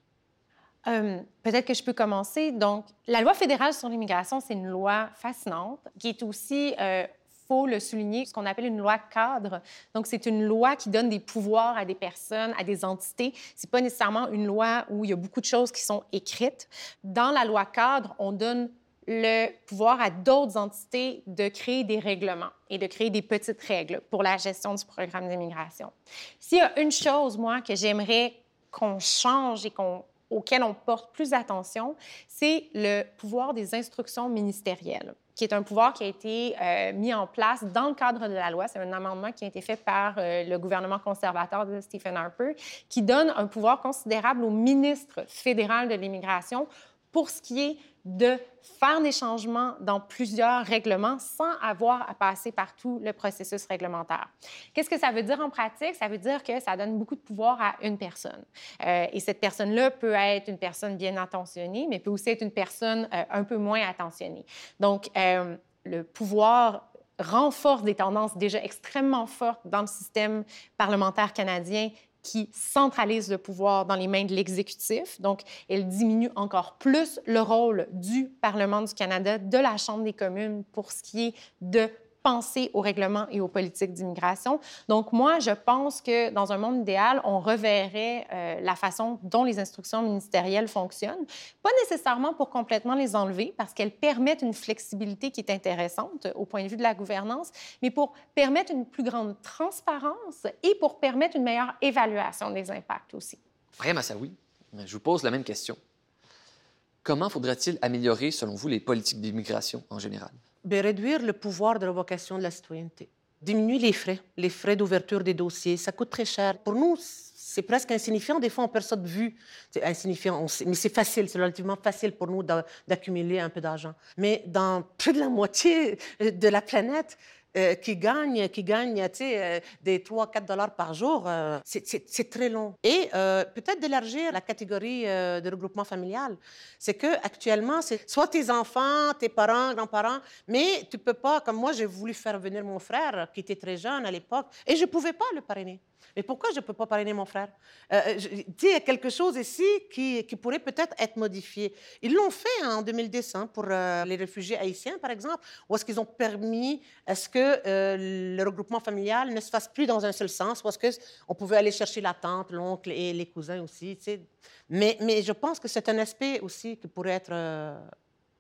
Euh, peut-être que je peux commencer. Donc, la loi fédérale sur l'immigration, c'est une loi fascinante qui est aussi, euh, faut le souligner, ce qu'on appelle une loi cadre. Donc, c'est une loi qui donne des pouvoirs à des personnes, à des entités. C'est pas nécessairement une loi où il y a beaucoup de choses qui sont écrites. Dans la loi cadre, on donne le pouvoir à d'autres entités de créer des règlements et de créer des petites règles pour la gestion du programme d'immigration. S'il y a une chose, moi, que j'aimerais qu'on change et qu'on auquel on porte plus attention, c'est le pouvoir des instructions ministérielles, qui est un pouvoir qui a été euh, mis en place dans le cadre de la loi. C'est un amendement qui a été fait par euh, le gouvernement conservateur de Stephen Harper, qui donne un pouvoir considérable au ministre fédéral de l'immigration pour ce qui est de faire des changements dans plusieurs règlements sans avoir à passer par tout le processus réglementaire. Qu'est-ce que ça veut dire en pratique? Ça veut dire que ça donne beaucoup de pouvoir à une personne. Euh, et cette personne-là peut être une personne bien intentionnée, mais peut aussi être une personne euh, un peu moins attentionnée. Donc, euh, le pouvoir renforce des tendances déjà extrêmement fortes dans le système parlementaire canadien qui centralise le pouvoir dans les mains de l'exécutif. Donc, elle diminue encore plus le rôle du Parlement du Canada, de la Chambre des communes pour ce qui est de penser aux règlements et aux politiques d'immigration. Donc, moi, je pense que dans un monde idéal, on reverrait euh, la façon dont les instructions ministérielles fonctionnent. Pas nécessairement pour complètement les enlever, parce qu'elles permettent une flexibilité qui est intéressante au point de vue de la gouvernance, mais pour permettre une plus grande transparence et pour permettre une meilleure évaluation des impacts aussi. Maria Massaoui, je vous pose la même question. Comment faudrait-il améliorer, selon vous, les politiques d'immigration en général? Réduire le pouvoir de révocation de la citoyenneté. Diminuer les frais, les frais d'ouverture des dossiers. Ça coûte très cher. Pour nous, c'est presque insignifiant. Des fois, on perd ça de vue. C'est insignifiant, mais c'est facile, c'est relativement facile pour nous d'accumuler un peu d'argent. Mais dans plus de la moitié de la planète, euh, qui gagnent, qui gagne, euh, des 3-4 dollars par jour, euh, c'est très long. Et peut-être d'élargir la catégorie de regroupement familial. C'est que actuellement, c'est soit tes enfants, tes parents, grands-parents, mais tu peux pas, comme moi, j'ai voulu faire venir mon frère, qui était très jeune à l'époque, et je pouvais pas le parrainer. Mais pourquoi je ne peux pas parrainer mon frère? Euh, euh y a quelque chose ici qui, pourrait peut-être être modifié. Ils l'ont fait hein, en 2010 hein, pour euh, les réfugiés haïtiens, par exemple, où est-ce qu'ils ont permis à ce que euh, le regroupement familial ne se fasse plus dans un seul sens, est-ce qu'on pouvait aller chercher la tante, l'oncle et les cousins aussi. Mais, mais je pense que c'est un aspect aussi qui pourrait être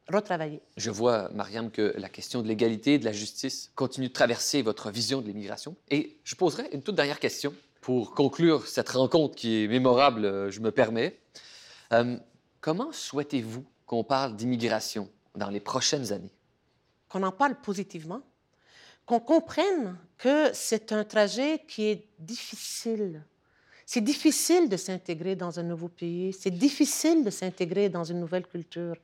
retravailler. Je vois, Mariam, que la question de l'égalité, de la justice continue de traverser votre vision de l'immigration. Et je poserai une toute dernière question pour conclure cette rencontre qui est mémorable, je me permets. Euh, comment souhaitez-vous qu'on parle d'immigration dans les prochaines années? Qu'on en parle positivement, qu'on comprenne que c'est un trajet qui est difficile c'est difficile de s'intégrer dans un nouveau pays, c'est difficile de s'intégrer dans une nouvelle culture.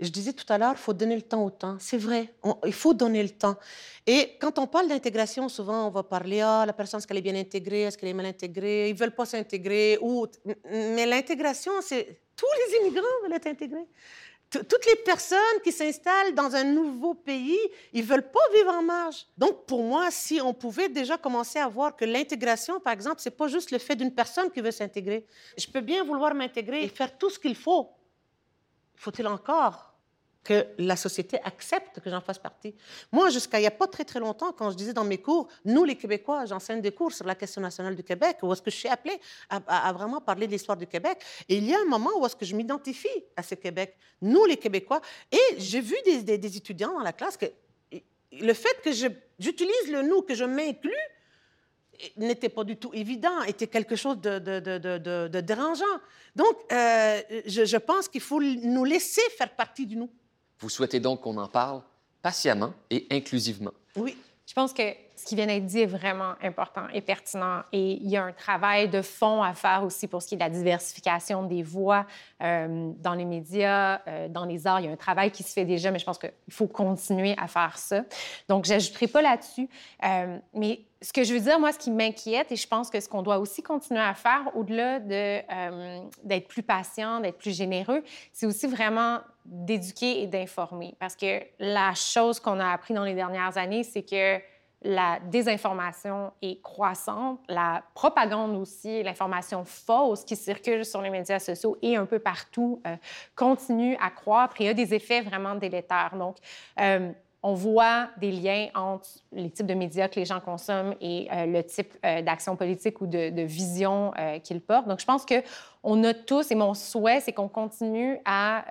Je disais tout à l'heure, il faut donner le temps au temps. C'est vrai, il faut donner le temps. Et quand on parle d'intégration, souvent on va parler, ah, la personne, est-ce qu'elle est bien intégrée, est-ce qu'elle est mal intégrée, ils ne veulent pas s'intégrer. Ou... Mais l'intégration, c'est... Tous les immigrants veulent être intégrés toutes les personnes qui s'installent dans un nouveau pays, ils veulent pas vivre en marge. Donc, pour moi, si on pouvait déjà commencer à voir que l'intégration, par exemple, c'est pas juste le fait d'une personne qui veut s'intégrer. Je peux bien vouloir m'intégrer et faire tout ce qu'il faut. Faut-il encore que la société accepte que j'en fasse partie. Moi, jusqu'à il n'y a pas très, très longtemps, quand je disais dans mes cours, nous, les Québécois, j'enseigne des cours sur la question nationale du Québec, où est-ce que je suis appelée à, vraiment parler de l'histoire du Québec. Et il y a un moment où est-ce que je m'identifie à ce Québec, nous, les Québécois. Et j'ai vu des, étudiants dans la classe que le fait que j'utilise le nous, que je m'inclus, n'était pas du tout évident, était quelque chose de, dérangeant. Donc, euh, je pense qu'il faut nous laisser faire partie du nous. Vous souhaitez donc qu'on en parle patiemment et inclusivement. Oui. Je pense que ce qui vient d'être dit est vraiment important et pertinent. Et il y a un travail de fond à faire aussi pour ce qui est de la diversification des voix euh, dans les médias, euh, dans les arts. Il y a un travail qui se fait déjà, mais je pense qu'il faut continuer à faire ça. Donc, je n'ajouterai pas là-dessus. Euh, mais ce que je veux dire, moi, ce qui m'inquiète, et je pense que ce qu'on doit aussi continuer à faire, au-delà d'être plus patient, d'être plus généreux, c'est aussi vraiment d'éduquer et d'informer. Parce que la chose qu'on a appris dans les dernières années, c'est que la désinformation est croissante, la propagande aussi, l'information fausse qui circule sur les médias sociaux et un peu partout euh, continue à croître et a des effets vraiment délétères. Donc, euh, on voit des liens entre les types de médias que les gens consomment et euh, le type d'action politique ou de, de vision qu'ils portent. Donc, je pense qu'on a tous, et mon souhait, c'est qu'on continue à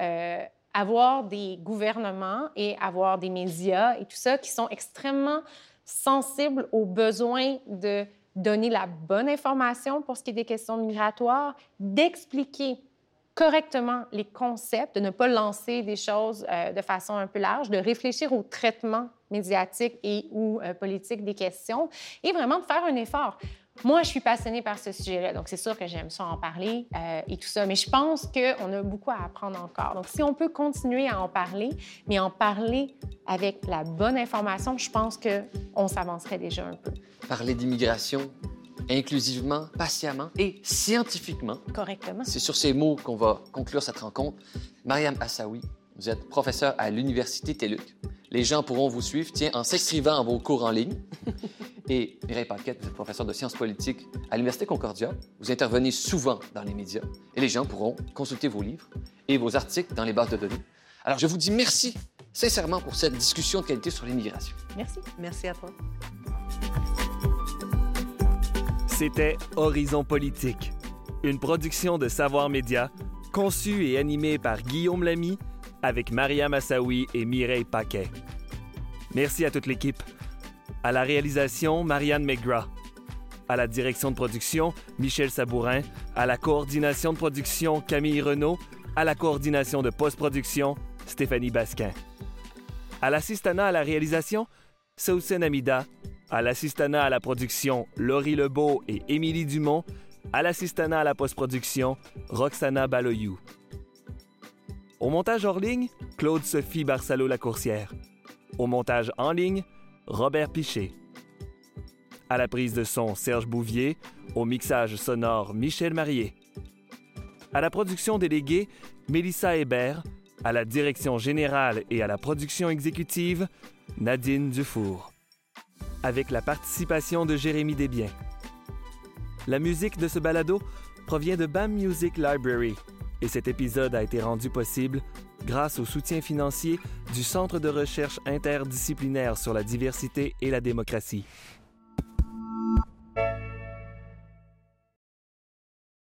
avoir des gouvernements et avoir des médias et tout ça qui sont extrêmement sensibles aux besoins de donner la bonne information pour ce qui est des questions migratoires, d'expliquer correctement les concepts, de ne pas lancer des choses euh, de façon un peu large, de réfléchir au traitement médiatique et ou euh, politique des questions et vraiment de faire un effort. Moi, je suis passionnée par ce sujet-là, donc c'est sûr que j'aime ça en parler euh, et tout ça. Mais je pense qu'on a beaucoup à apprendre encore. Donc, si on peut continuer à en parler, mais en parler avec la bonne information, je pense qu'on s'avancerait déjà un peu. Parler d'immigration inclusivement, patiemment et scientifiquement. Correctement. C'est sur ces mots qu'on va conclure cette rencontre. Mariam Assaoui, vous êtes professeur à l'Université TELUC. Les gens pourront vous suivre, tiens, en s'inscrivant à vos cours en ligne. *laughs* Et Mireille Paquette, vous êtes professeur de sciences politiques à l'Université Concordia. Vous intervenez souvent dans les médias et les gens pourront consulter vos livres et vos articles dans les bases de données. Alors, je vous dis merci sincèrement pour cette discussion de qualité sur l'immigration. Merci. Merci à toi. C'était Horizon Politique, une production de Savoir Média, conçue et animée par Guillaume Lamy avec Maria Massaoui et Mireille Paquet. Merci à toute l'équipe. À la réalisation, Marianne McGrath. À la direction de production, Michel Sabourin. À la coordination de production, Camille Renault. À la coordination de post-production, Stéphanie Basquin. À l'assistanat à la réalisation, Sausen Amida. À l'assistanat à la production, Laurie Lebeau et Émilie Dumont. À l'assistanat à la post-production, Roxana Baloyou. Au montage hors ligne, Claude-Sophie Barsalo-Lacourcière. Au montage en ligne, Robert Piché. À la prise de son, Serge Bouvier. Au mixage sonore, Michel Marié. À la production déléguée, Mélissa Hébert. À la direction générale et à la production exécutive, Nadine Dufour. Avec la participation de Jérémy Desbiens. La musique de ce balado provient de BAM Music Library et cet épisode a été rendu possible grâce au soutien financier du Centre de recherche interdisciplinaire sur la diversité et la démocratie.